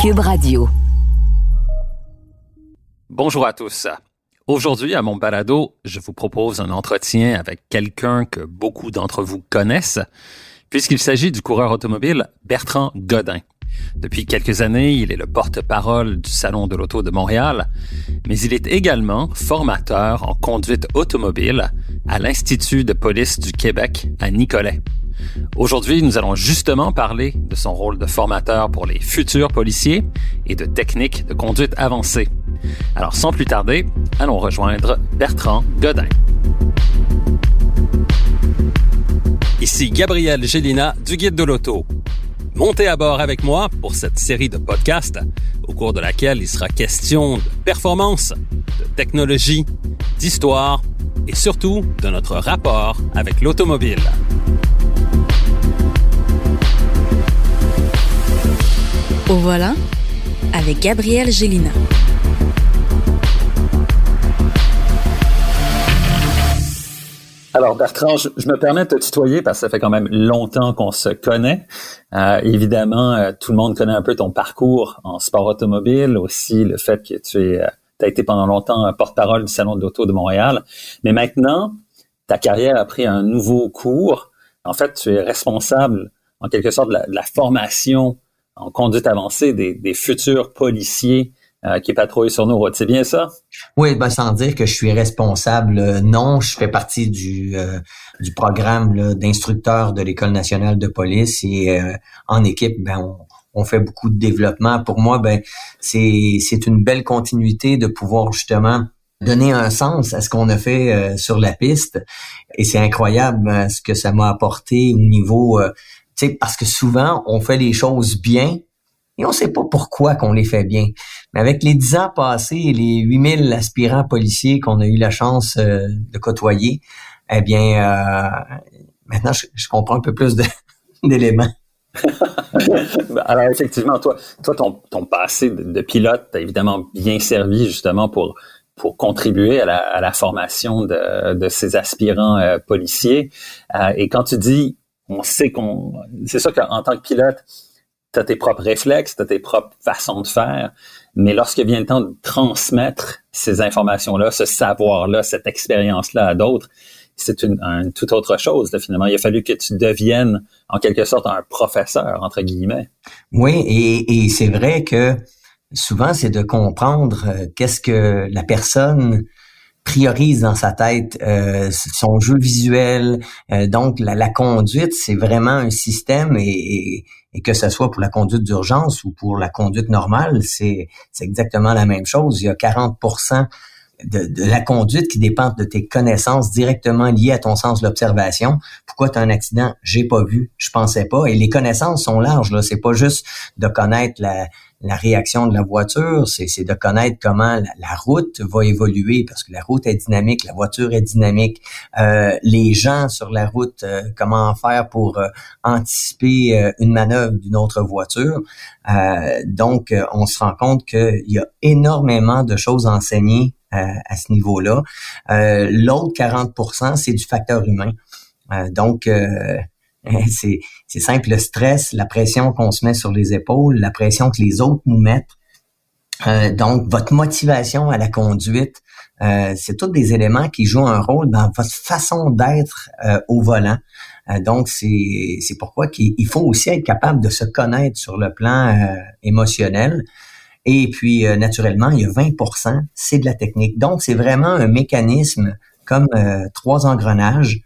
Cube Radio. Bonjour à tous. Aujourd'hui, à mon balado, je vous propose un entretien avec quelqu'un que beaucoup d'entre vous connaissent, puisqu'il s'agit du coureur automobile Bertrand Godin. Depuis quelques années, il est le porte-parole du Salon de l'Auto de Montréal, mais il est également formateur en conduite automobile à l'Institut de police du Québec à Nicolet. Aujourd'hui, nous allons justement parler de son rôle de formateur pour les futurs policiers et de techniques de conduite avancée. Alors sans plus tarder, allons rejoindre Bertrand Godin. Ici Gabriel Gélina du Guide de l'Auto. Montez à bord avec moi pour cette série de podcasts au cours de laquelle il sera question de performance, de technologie, d'histoire et surtout de notre rapport avec l'automobile. Au voilà avec Gabriel Gélina. Alors Bertrand, je, me permets de te tutoyer parce que ça fait quand même longtemps qu'on se connaît. Euh, évidemment, euh, tout le monde connaît un peu ton parcours en sport automobile, aussi le fait que tu es, euh, as été pendant longtemps porte-parole du Salon de l'Auto de Montréal. Mais maintenant, ta carrière a pris un nouveau cours. En fait, tu es responsable, en quelque sorte, de la, formation en conduite avancée des, futurs policiers euh, qui patrouille sur nos routes. C'est bien ça? Oui, ben, sans dire que je suis responsable, euh, non, je fais partie du, euh, programme d'instructeurs de l'École nationale de police et en équipe, ben, on, fait beaucoup de développement. Pour moi, ben, c'est une belle continuité de pouvoir justement donner un sens à ce qu'on a fait sur la piste. Et c'est incroyable ce que ça m'a apporté au niveau, tu sais, parce que souvent, on fait les choses bien, et on ne sait pas pourquoi qu'on les fait bien. Mais avec les dix ans passés et les 8000 aspirants policiers qu'on a eu la chance euh, de côtoyer, eh bien, euh, maintenant, je, comprends un peu plus d'éléments. Alors, effectivement, toi, toi ton, passé de, pilote t'a évidemment bien servi justement pour pour contribuer à la, formation de, de, ces aspirants euh, policiers. et quand tu dis, on sait qu'on, c'est ça qu'en tant que pilote, tu as tes propres réflexes, tu as tes propres façons de faire, mais lorsque vient le temps de transmettre ces informations-là, ce savoir-là, cette expérience-là à d'autres, c'est une, toute autre chose. finalement, il a fallu que tu deviennes en quelque sorte un professeur entre guillemets. Oui, et, et c'est vrai que souvent c'est de comprendre euh, qu'est-ce que la personne priorise dans sa tête euh, son jeu visuel. Euh, donc, la, la conduite, c'est vraiment un système et, et, que ce soit pour la conduite d'urgence ou pour la conduite normale, c'est exactement la même chose. Il y a 40 de, de, la conduite qui dépend de tes connaissances directement liées à ton sens de l'observation. Pourquoi tu as un accident? J'ai pas vu, je pensais pas. Et les connaissances sont larges. Là, c'est pas juste de connaître la, la réaction de la voiture, c'est de connaître comment la, route va évoluer parce que la route est dynamique, la voiture est dynamique, euh, les gens sur la route, euh, comment faire pour euh, anticiper une manœuvre d'une autre voiture. donc, on se rend compte qu'il y a énormément de choses enseignées à ce niveau-là. L'autre 40% c'est du facteur humain. donc, c'est simple, le stress, la pression qu'on se met sur les épaules, la pression que les autres nous mettent. Euh, donc, votre motivation à la conduite, euh, c'est tous des éléments qui jouent un rôle dans votre façon d'être euh, au volant. donc, c'est pourquoi il faut aussi être capable de se connaître sur le plan émotionnel. Et puis, naturellement, il y a 20% c'est de la technique. Donc, c'est vraiment un mécanisme comme trois engrenages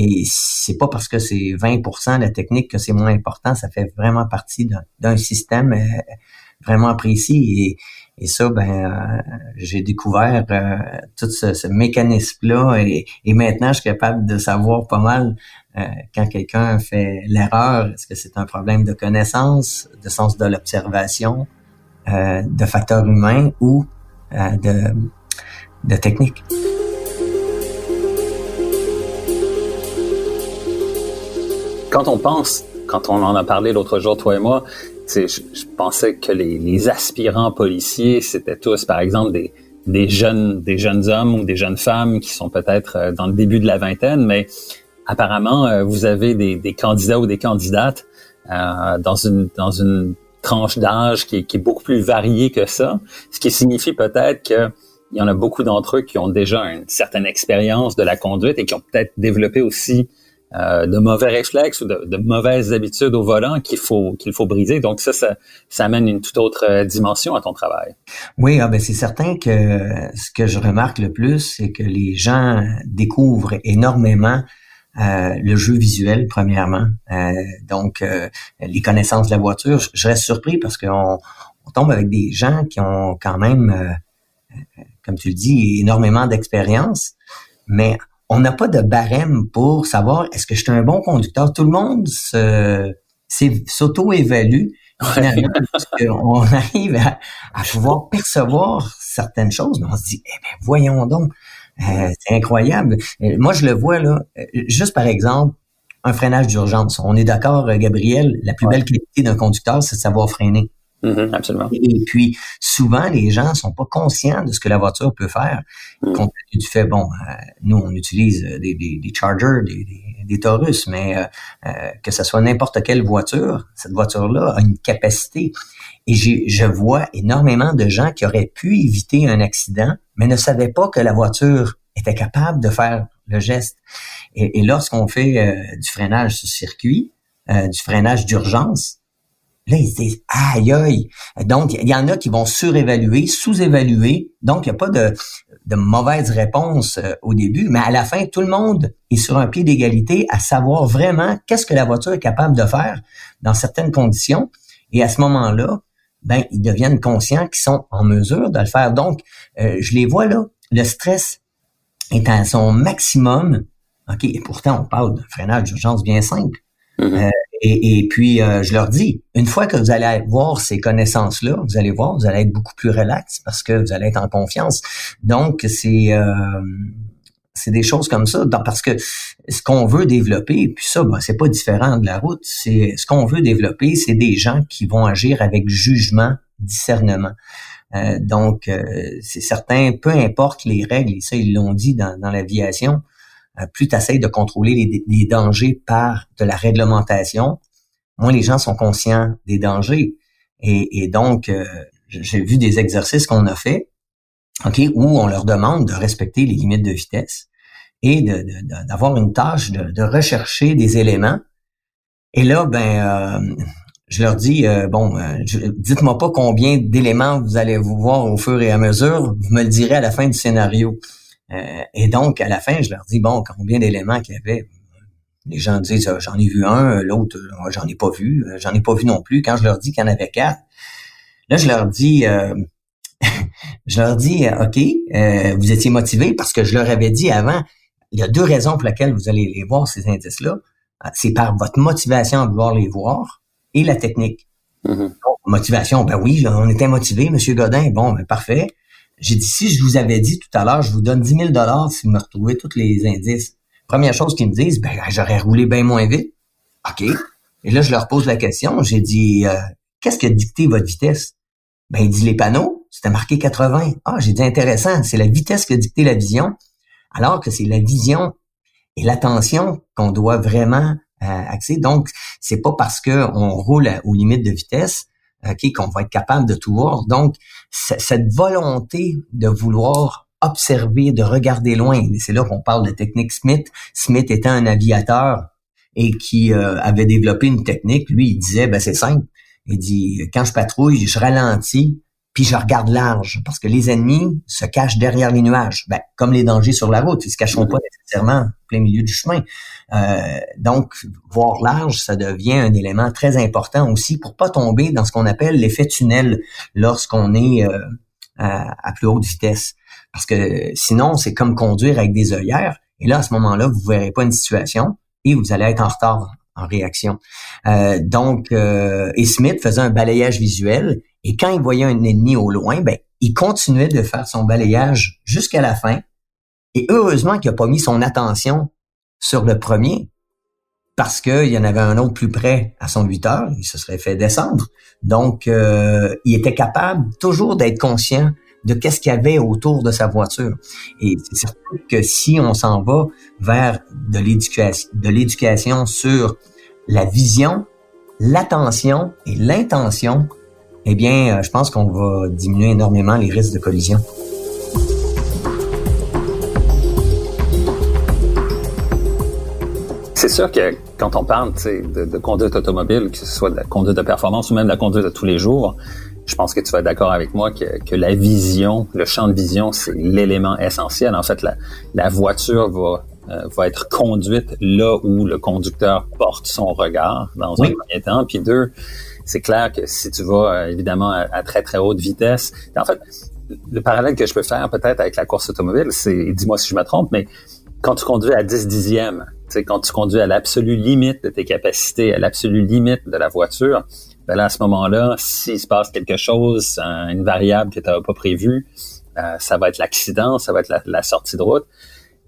et c'est pas parce que c'est 20% la technique que c'est moins important. Ça fait vraiment partie d'un système euh, vraiment précis. Et, ça, ben, euh, j'ai découvert euh, tout ce, mécanisme-là. Et, maintenant, je suis capable de savoir pas mal quand quelqu'un fait l'erreur, est-ce que c'est un problème de connaissance, de sens de l'observation, de facteurs humains ou de technique? Quand on pense, quand on en a parlé l'autre jour, toi et moi, je, je pensais que les, les aspirants policiers, c'était tous, par exemple, des, des jeunes, des jeunes hommes ou des jeunes femmes qui sont peut-être euh, dans le début de la vingtaine, mais apparemment, euh, vous avez des, des candidats ou des candidates euh, dans une dans une tranche d'âge qui, qui, est beaucoup plus variée que ça, ce qui signifie peut-être que il y en a beaucoup d'entre eux qui ont déjà une certaine expérience de la conduite et qui ont peut-être développé aussi euh, de mauvais réflexes ou de, mauvaises habitudes au volant qu'il faut qu'il faut briser. Donc ça, ça, ça amène une toute autre euh, dimension à ton travail. Oui, ah ben c'est certain que ce que je remarque le plus, c'est que les gens découvrent énormément euh, le jeu visuel, premièrement. donc, les connaissances de la voiture. Je reste surpris parce qu'on on tombe avec des gens qui ont quand même, comme tu le dis, énormément d'expérience, mais on n'a pas de barème pour savoir est-ce que je suis un bon conducteur. Tout le monde se, s'auto-évalue. on arrive à, pouvoir percevoir certaines choses, mais on se dit, eh bien, voyons donc, euh, c'est incroyable. Euh, moi, je le vois là, euh, juste par exemple, un freinage d'urgence. On est d'accord, Gabriel, la plus belle qualité d'un conducteur, c'est de savoir freiner. Mm-hmm, absolument. Et puis, souvent, les gens sont pas conscients de ce que la voiture peut faire. Mm. Compte tenu du fait, bon, euh, nous, on utilise des, des, des Chargers, des, des, Taurus, mais euh, euh, que ce soit n'importe quelle voiture, cette voiture-là a une capacité. Et je vois énormément de gens qui auraient pu éviter un accident, mais ne savaient pas que la voiture était capable de faire le geste. Et, et lorsqu'on fait du freinage sur circuit, du freinage d'urgence, Là, ils se disent, aïe, aïe. Donc, il y en a qui vont surévaluer, sous-évaluer. Donc, il n'y a pas de, de mauvaise réponse euh, au début, mais à la fin, tout le monde est sur un pied d'égalité à savoir vraiment qu'est-ce que la voiture est capable de faire dans certaines conditions. Et à ce moment-là, ben, ils deviennent conscients qu'ils sont en mesure de le faire. Donc, euh, je les vois là, le stress est à son maximum. OK, et pourtant, on parle d'un freinage d'urgence bien simple. Mm-hmm. Euh, et, puis, euh, je leur dis, une fois que vous allez voir ces connaissances-là, vous allez voir, vous allez être beaucoup plus relax parce que vous allez être en confiance. Donc, c'est euh, c'est des choses comme ça. parce que ce qu'on veut développer, puis ça, ben, c'est pas différent de la route. C'est ce qu'on veut développer, c'est des gens qui vont agir avec jugement, discernement. Euh, donc, c'est certain, peu importe les règles, et ça, ils l'ont dit dans, dans l'aviation, euh, plus tu essaies de contrôler les, dangers par de la réglementation, moins les gens sont conscients des dangers. Et, donc, euh, j'ai vu des exercices qu'on a fait, ok, où on leur demande de respecter les limites de vitesse et d'avoir une tâche de, rechercher des éléments. Et là, ben, euh, je leur dis, bon, dites-moi pas combien d'éléments vous allez vous voir au fur et à mesure, vous me le direz à la fin du scénario. Euh, et donc, à la fin, je leur dis, bon, combien d'éléments qu'il y avait? Les gens disent, ah, j'en ai vu un, l'autre, euh, j'en ai pas vu, euh, j'en ai pas vu non plus. Quand je leur dis qu'il y en avait quatre, là, je leur dis, je leur dis, OK, vous étiez motivés parce que je leur avais dit avant, il y a deux raisons pour lesquelles vous allez les voir, ces indices-là. C'est par votre motivation à vouloir les voir et la technique. Mm-hmm. motivation, ben oui, on était motivés, Monsieur Godin. Bon, ben parfait. J'ai dit, si je vous avais dit tout à l'heure, je vous donne 10 000 dollars si vous me retrouvez tous les indices. Première chose qu'ils me disent, ben, j'aurais roulé bien moins vite. OK. Et là, je leur pose la question. J'ai dit, euh, qu'est-ce qui a dicté votre vitesse? Ben, il dit les panneaux. C'était marqué 80. Ah, j'ai dit intéressant. C'est la vitesse qui a dicté la vision. Alors que c'est la vision et l'attention qu'on doit vraiment euh, axer. Donc, c'est pas parce qu'on roule aux limites de vitesse OK, qu'on va être capable de tout voir. Donc, cette volonté de vouloir observer, de regarder loin, c'est là qu'on parle de technique Smith. Smith étant un aviateur et qui euh, avait développé une technique, lui, il disait, ben c'est simple. Il dit, quand je patrouille, je ralentis, puis je regarde large, parce que les ennemis se cachent derrière les nuages. Ben, comme les dangers sur la route, ils se cacheront pas nécessairement en plein milieu du chemin. Euh, donc, voir large, ça devient un élément très important aussi pour pas tomber dans ce qu'on appelle l'effet tunnel lorsqu'on est euh, à, plus haute vitesse. Parce que sinon, c'est comme conduire avec des œillères. Et là, à ce moment-là, vous verrez pas une situation. et vous allez être en retard en réaction. Euh, donc, euh, et Smith faisait un balayage visuel et quand il voyait un ennemi au loin, ben, il continuait de faire son balayage jusqu'à la fin. Et heureusement qu'il n'a pas mis son attention sur le premier parce qu'il y en avait un autre plus près à son 8 heures, il se serait fait descendre. Donc, euh, il était capable toujours d'être conscient de qu'est-ce qu'il y avait autour de sa voiture. Et c'est certain que si on s'en va vers de l'éducation, de l'éducation sur la vision, l'attention et l'intention, eh bien, euh, je pense qu'on va diminuer énormément les risques de collision. C'est sûr que quand on parle de, de conduite automobile, que ce soit de la conduite de performance ou même de la conduite de tous les jours, je pense que tu vas être d'accord avec moi que, que, la vision, le champ de vision, c'est l'élément essentiel. En fait, la, la voiture va, euh, va être conduite là où le conducteur porte son regard dans un premier temps. Puis deux, c'est clair que si tu vas euh, évidemment à, très très haute vitesse, en fait, le parallèle que je peux faire peut-être avec la course automobile, c'est, dis-moi si je me trompe, mais quand tu conduis à 10 dixièmes, quand tu conduis à l'absolue limite de tes capacités, à l'absolue limite de la voiture, ben là, à ce moment-là, s'il se passe quelque chose, une variable que tu n'avais pas prévue, euh, ça va être l'accident, ça va être la, sortie de route.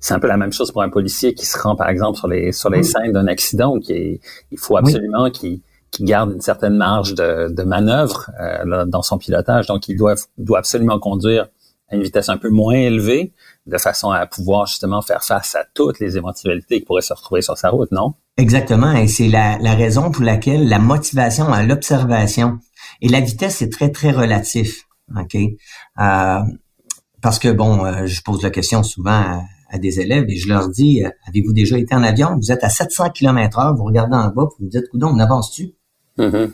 C'est un peu la même chose pour un policier qui se rend, par exemple, sur les sur les scènes d'un accident, qui il faut absolument qu'il garde une certaine marge de, de manœuvre euh, dans son pilotage. Donc, il doit, doit absolument conduire à une vitesse un peu moins élevée, de façon à pouvoir justement faire face à toutes les éventualités qui pourraient se retrouver sur sa route, non? Exactement, et c'est la, raison pour laquelle la motivation à l'observation et la vitesse est très, très relatif, OK? Euh, parce que, bon, euh, je pose la question souvent à, des élèves et je leur dis, euh, avez-vous déjà été en avion? Vous êtes à 700 km heure, vous regardez en bas, vous vous dites, coudon, on avance-tu? Mm-hmm.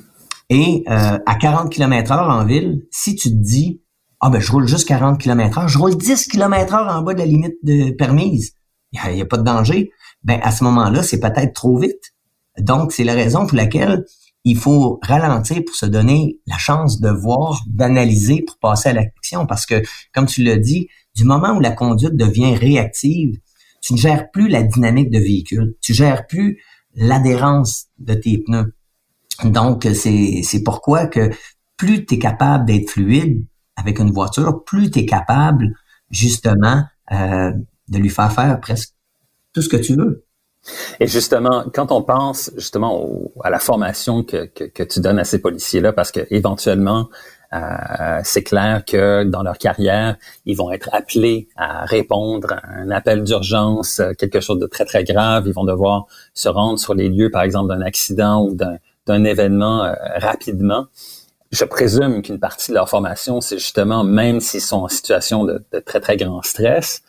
Et à 40 km heure en ville, si tu te dis, ah ben je roule juste 40 km heure, je roule 10 km heure en bas de la limite de permise. Il n'y a, pas de danger. Ben à ce moment-là, c'est peut-être trop vite. Donc, c'est la raison pour laquelle il faut ralentir pour se donner la chance de voir, d'analyser pour passer à l'action. Parce que, comme tu l'as dit, du moment où la conduite devient réactive, tu ne gères plus la dynamique de véhicule, tu gères plus l'adhérence de tes pneus. Donc, c'est pourquoi que plus tu es capable d'être fluide, avec une voiture, plus tu es capable justement euh, de lui faire faire presque tout ce que tu veux. Et justement, quand on pense justement à la formation que, que, tu donnes à ces policiers-là, parce que éventuellement, euh, c'est clair que dans leur carrière, ils vont être appelés à répondre à un appel d'urgence, quelque chose de très très grave. Ils vont devoir se rendre sur les lieux, par exemple, d'un accident ou d'un événement euh, rapidement je présume qu'une partie de leur formation, c'est justement, même s'ils sont en situation de, très, très grand stress,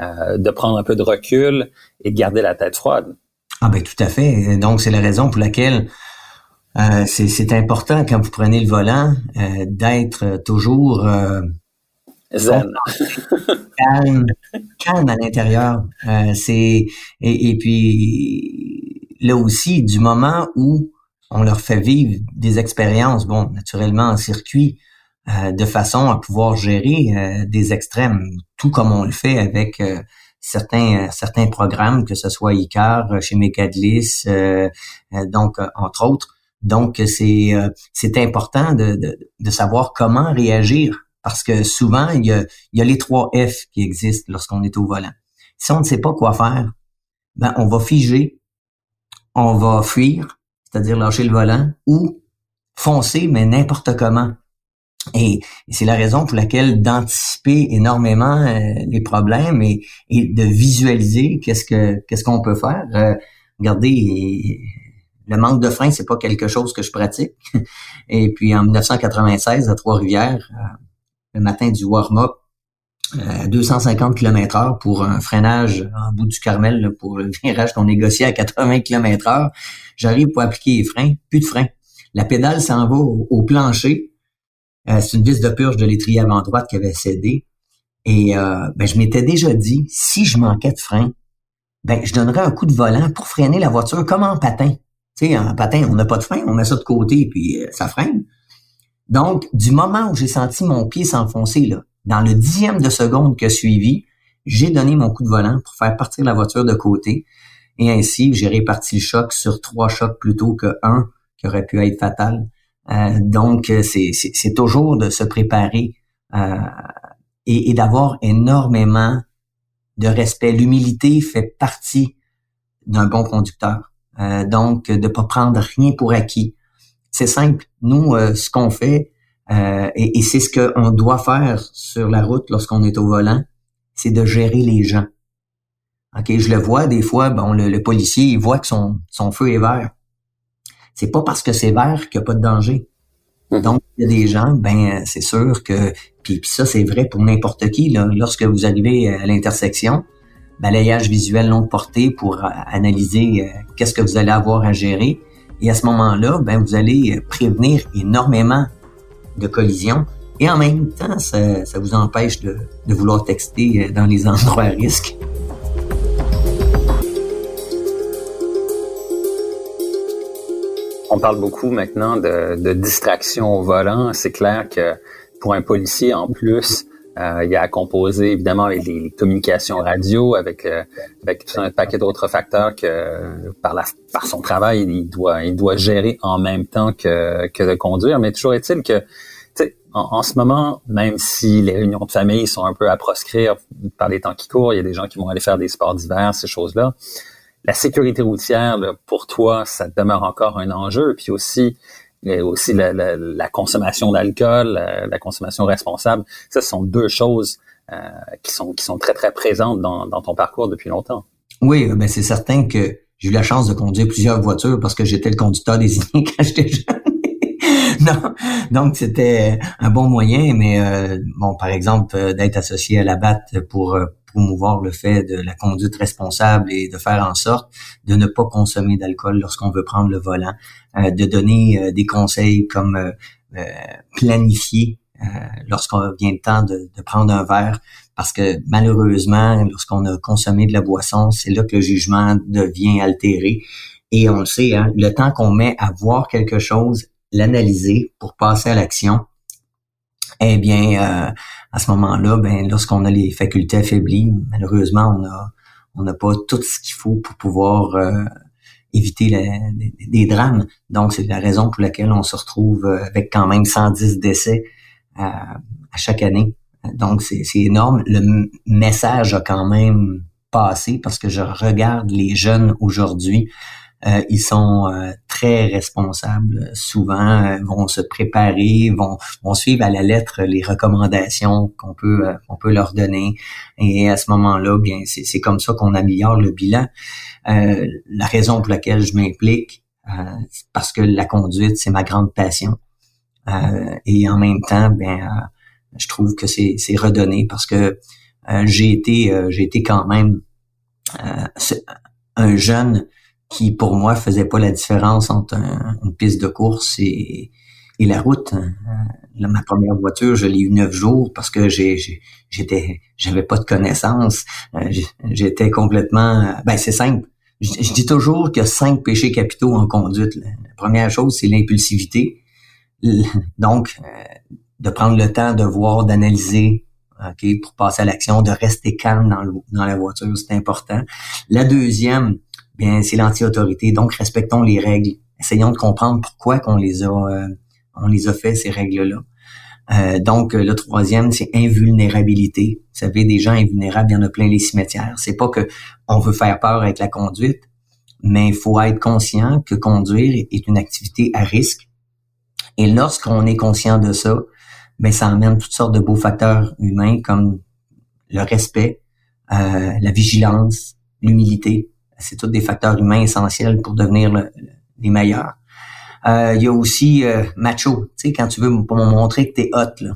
euh, de prendre un peu de recul et de garder la tête froide. Ah ben tout à fait. Donc, c'est la raison pour laquelle euh, c'est important quand vous prenez le volant euh, d'être toujours zen, calme, calme à l'intérieur. c'est et, et, puis là aussi du moment où on leur fait vivre des expériences, bon, naturellement en circuit, euh, de façon à pouvoir gérer euh, des extrêmes, tout comme on le fait avec euh, certains certains programmes, que ce soit ICAR, chez Mecadlis, donc entre autres. Donc c'est c'est important de, de, savoir comment réagir parce que souvent il y a, il y a les trois F qui existent lorsqu'on est au volant. Si on ne sait pas quoi faire, ben on va figer, on va fuir, c'est-à-dire lâcher le volant, ou foncer, mais n'importe comment. Et, c'est la raison pour laquelle d'anticiper énormément euh, les problèmes et, de visualiser qu'est-ce que qu'est-ce qu'on peut faire. Euh, regardez, le manque de frein, c'est pas quelque chose que je pratique. Et puis en 1996 à Trois-Rivières, euh, le matin du warm-up, à 250 km heure pour un freinage en bout du Carmel pour le virage qu'on négociait à 80 km heure. J'arrive pour appliquer les freins, plus de frein. La pédale s'en va au, plancher. Euh, c'est une vis de purge de l'étrier avant droite qui avait cédé. Et euh, ben, je m'étais déjà dit, si je manquais de frein, ben, je donnerais un coup de volant pour freiner la voiture comme en patin. Tu sais, en patin, on n'a pas de frein, on met ça de côté puis euh, ça freine. Donc, du moment où j'ai senti mon pied s'enfoncer, là, dans le dixième de seconde qui a suivi, j'ai donné mon coup de volant pour faire partir la voiture de côté. Et ainsi, j'ai réparti le choc sur trois chocs plutôt que un qui aurait pu être fatal. Euh, donc, c'est toujours de se préparer euh, et, d'avoir énormément de respect. L'humilité fait partie d'un bon conducteur. Euh, donc, de pas prendre rien pour acquis. C'est simple. Nous, euh, ce qu'on fait, euh, et, et c'est ce qu'on doit faire sur la route lorsqu'on est au volant, c'est de gérer les gens. OK, je le vois des fois, bon, le, policier, il voit que son, son feu est vert. C'est pas parce que c'est vert qu'il n'y a pas de danger. Mm-hmm. Donc, il y a des gens, ben, c'est sûr que, puis, ça, c'est vrai pour n'importe qui, là, lorsque vous arrivez à l'intersection, balayage visuel longue portée pour analyser euh, qu'est-ce que vous allez avoir à gérer. Et à ce moment-là, ben, vous allez prévenir énormément de collisions et en même temps, ça, vous empêche de, vouloir texter dans les endroits à risque. On parle beaucoup maintenant de, de distraction au volant. C'est clair que pour un policier, en plus, euh, il a à composer évidemment avec les, communications radio, avec, euh, avec un paquet d'autres facteurs que par, la, par son travail, il doit, il doit gérer en même temps que, que de conduire. Mais toujours est-il que en, en, ce moment, même si les réunions de famille sont un peu à proscrire par les temps qui courent, il y a des gens qui vont aller faire des sports d'hiver, ces choses-là. La sécurité routière, pour toi, ça demeure encore un enjeu. Puis aussi, et aussi la, la, la consommation d'alcool, la, consommation responsable. Ça, ce sont deux choses euh, qui sont qui sont très très présentes dans, dans ton parcours depuis longtemps. Oui, ben c'est certain que j'ai eu la chance de conduire plusieurs voitures parce que j'étais le conducteur désigné quand j'étais jeune. donc c'était un bon moyen, mais euh, bon, par exemple, euh, d'être associé à la BAT pour euh, promouvoir le fait de la conduite responsable et de faire en sorte de ne pas consommer d'alcool lorsqu'on veut prendre le volant, euh, de donner euh, des conseils comme euh, planifier lorsqu'on vient le temps de, prendre un verre, parce que malheureusement, lorsqu'on a consommé de la boisson, c'est là que le jugement devient altéré. Et on le sait, hein, le temps qu'on met à voir quelque chose, l'analyser pour passer à l'action, eh bien, à ce moment-là, ben, lorsqu'on a les facultés affaiblies, malheureusement, on a on n'a pas tout ce qu'il faut pour pouvoir euh, éviter des drames. Donc, c'est la raison pour laquelle on se retrouve euh, avec quand même 110 décès euh, à chaque année. Donc, c'est énorme. Le message a quand même passé parce que je regarde les jeunes aujourd'hui euh, ils sont euh, très responsables. Souvent, euh, vont se préparer, vont, vont suivre à la lettre les recommandations qu'on peut qu'on peut leur donner. Et à ce moment-là, bien, c'est comme ça qu'on améliore le bilan. la raison pour laquelle je m'implique, parce que la conduite, c'est ma grande passion. et en même temps, bien, je trouve que c'est redonné parce que j'ai été j'ai été quand même un jeune qui pour moi faisait pas la différence entre une piste de course et, et la route. Hein. ma première voiture, je l'ai eu neuf jours parce que j'étais, j'avais pas de connaissances. Euh, j'étais complètement, ben c'est simple. Je, dis toujours qu'il y a cinq péchés capitaux en conduite. La première chose, c'est l'impulsivité. Donc, euh, de prendre le temps de voir, d'analyser, ok, pour passer à l'action, de rester calme dans, le, dans la voiture, c'est important. La deuxième, bien c'est l'anti-autorité. Donc respectons les règles. Essayons de comprendre pourquoi qu'on les a euh, on les a fait ces règles-là. Euh, donc le troisième c'est invulnérabilité. Vous savez des gens invulnérables, il y en a plein les cimetières. C'est pas que on veut faire peur avec la conduite, mais il faut être conscient que conduire est une activité à risque. Et lorsqu'on est conscient de ça, ben ça amène toutes sortes de beaux facteurs humains comme le respect, euh, la vigilance, l'humilité c'est tous des facteurs humains essentiels pour devenir les meilleurs. Euh, il y a aussi euh, macho, tu sais, quand tu veux me montrer que t'es hot, là.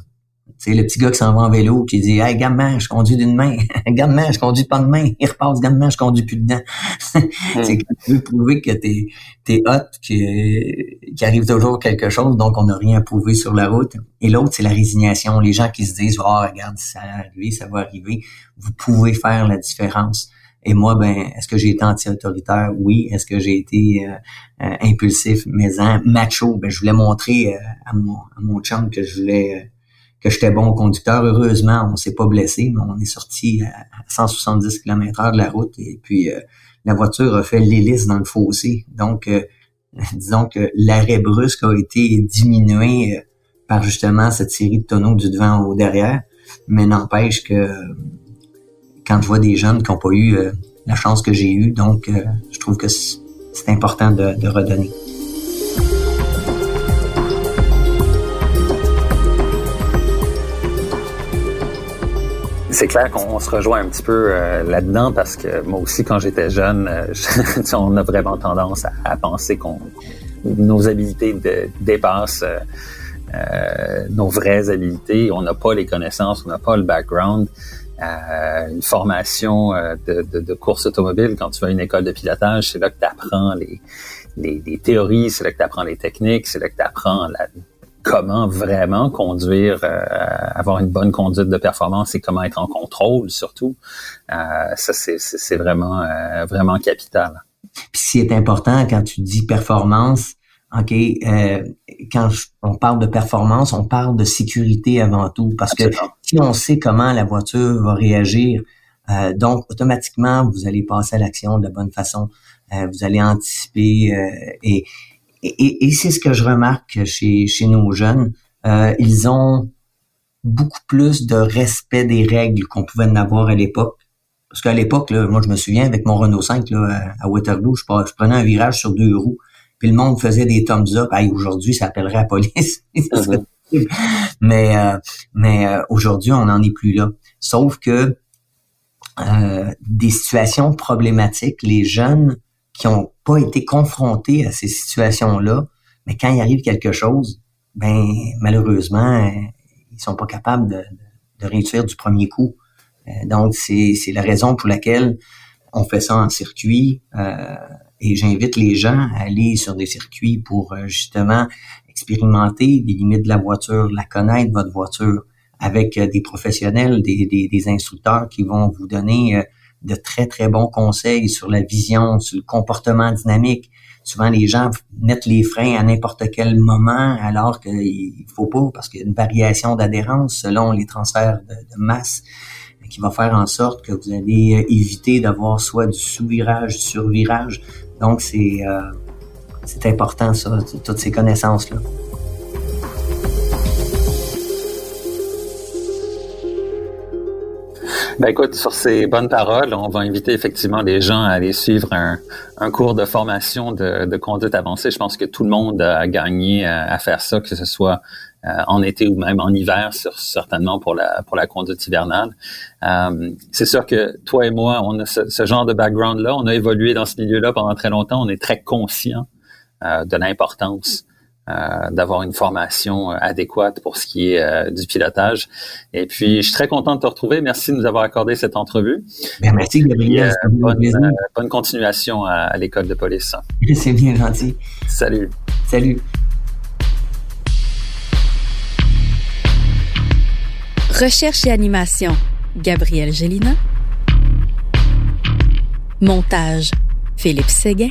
Tu sais, le petit gars qui s'en va en vélo, qui dit « Hey, gamin, je conduis d'une main. gamin, je conduis pas de main. » Il repasse « Gamin, je conduis plus dedans. c'est quand tu veux prouver que t'es es hot, qu'il arrive toujours quelque chose, donc on n'a rien à prouver sur la route. Et l'autre, c'est la résignation. Les gens qui se disent « Oh, regarde, ça va arriver, ça va arriver. » Vous pouvez faire la différence. Et moi, ben, est-ce que j'ai été anti-autoritaire? Oui. Est-ce que j'ai été euh, euh, impulsif, maison, macho? Ben, je voulais montrer euh, à, mon, à mon chum que je voulais que j'étais bon conducteur. Heureusement, on s'est pas blessé, mais on est sorti à 170 km heure de la route et puis la voiture a fait l'hélice dans le fossé. Donc, disons que l'arrêt brusque a été diminué par justement cette série de tonneaux du devant au derrière. Mais n'empêche que quand je vois des jeunes qui n'ont pas eu la chance que j'ai eue, donc je trouve que c'est important de, redonner. C'est clair qu'on se rejoint un petit peu euh, là-dedans parce que moi aussi, quand j'étais jeune, euh, on a vraiment tendance à, penser qu'on nos habilités dépassent euh, nos vraies habilités. On n'a pas les connaissances, on n'a pas le background. Une formation de, de, de, course automobile, quand tu vas à une école de pilotage, c'est là que tu apprends les, les, les, théories, c'est là que tu apprends les techniques, c'est là que tu apprends la, comment vraiment conduire, euh, avoir une bonne conduite de performance et comment être en contrôle surtout. Euh, ça, c'est vraiment, euh, vraiment capital. Puis ce qui est important quand tu dis performance, OK, quand on parle de performance, on parle de sécurité avant tout, parce que si on sait comment la voiture va réagir, donc automatiquement, vous allez passer à l'action de la bonne façon, vous allez anticiper et, et, c'est ce que je remarque chez, chez nos jeunes. Euh, ils ont beaucoup plus de respect des règles qu'on pouvait en avoir à l'époque. Parce qu'à l'époque, moi, je me souviens, avec mon Renault 5 là, à Waterloo, je, prenais un virage sur deux roues, puis le monde faisait des thumbs up. aujourd'hui, ça appellerait la police. Mm-hmm. mais euh, mais euh, aujourd'hui, on n'en est plus là. Sauf que des situations problématiques, les jeunes qui ont pas été confrontés à ces situations-là, mais quand il arrive quelque chose, ben malheureusement, ils sont pas capables de, de réussir du premier coup. Euh, donc c'est la raison pour laquelle on fait ça en circuit. Euh, et j'invite les gens à aller sur des circuits pour euh, justement expérimenter des limites de la voiture, la connaître votre voiture avec des professionnels, des, des, des instructeurs qui vont vous donner de très, très bons conseils sur la vision, sur le comportement dynamique. Souvent, les gens mettent les freins à n'importe quel moment, alors qu'il faut pas, parce qu'il y a une variation d'adhérence selon les transferts de, masse qui va faire en sorte que vous allez éviter d'avoir soit du sous-virage, du sur-virage. Donc, c'est euh, important, ça, toutes ces connaissances-là. Ben écoute, sur ces bonnes paroles, on va inviter effectivement les gens à aller suivre un, cours de formation de, conduite avancée. Je pense que tout le monde a gagné à, faire ça, que ce soit euh, en été ou même en hiver, sur, certainement pour la pour la conduite hivernale. Euh, c'est sûr que toi et moi, on a ce, genre de background-là, on a évolué dans ce milieu-là pendant très longtemps, on est très conscient euh, de l'importance euh, d'avoir une formation euh, adéquate pour ce qui est euh, du pilotage. Et puis, je suis très content de te retrouver. Merci de nous avoir accordé cette entrevue. Bien, merci, Gabriel. bonne, bonne, continuation à, l'école de police. C'est bien gentil. Salut. Salut. Recherche et animation, Gabriel Gélina. Montage, Philippe Séguin.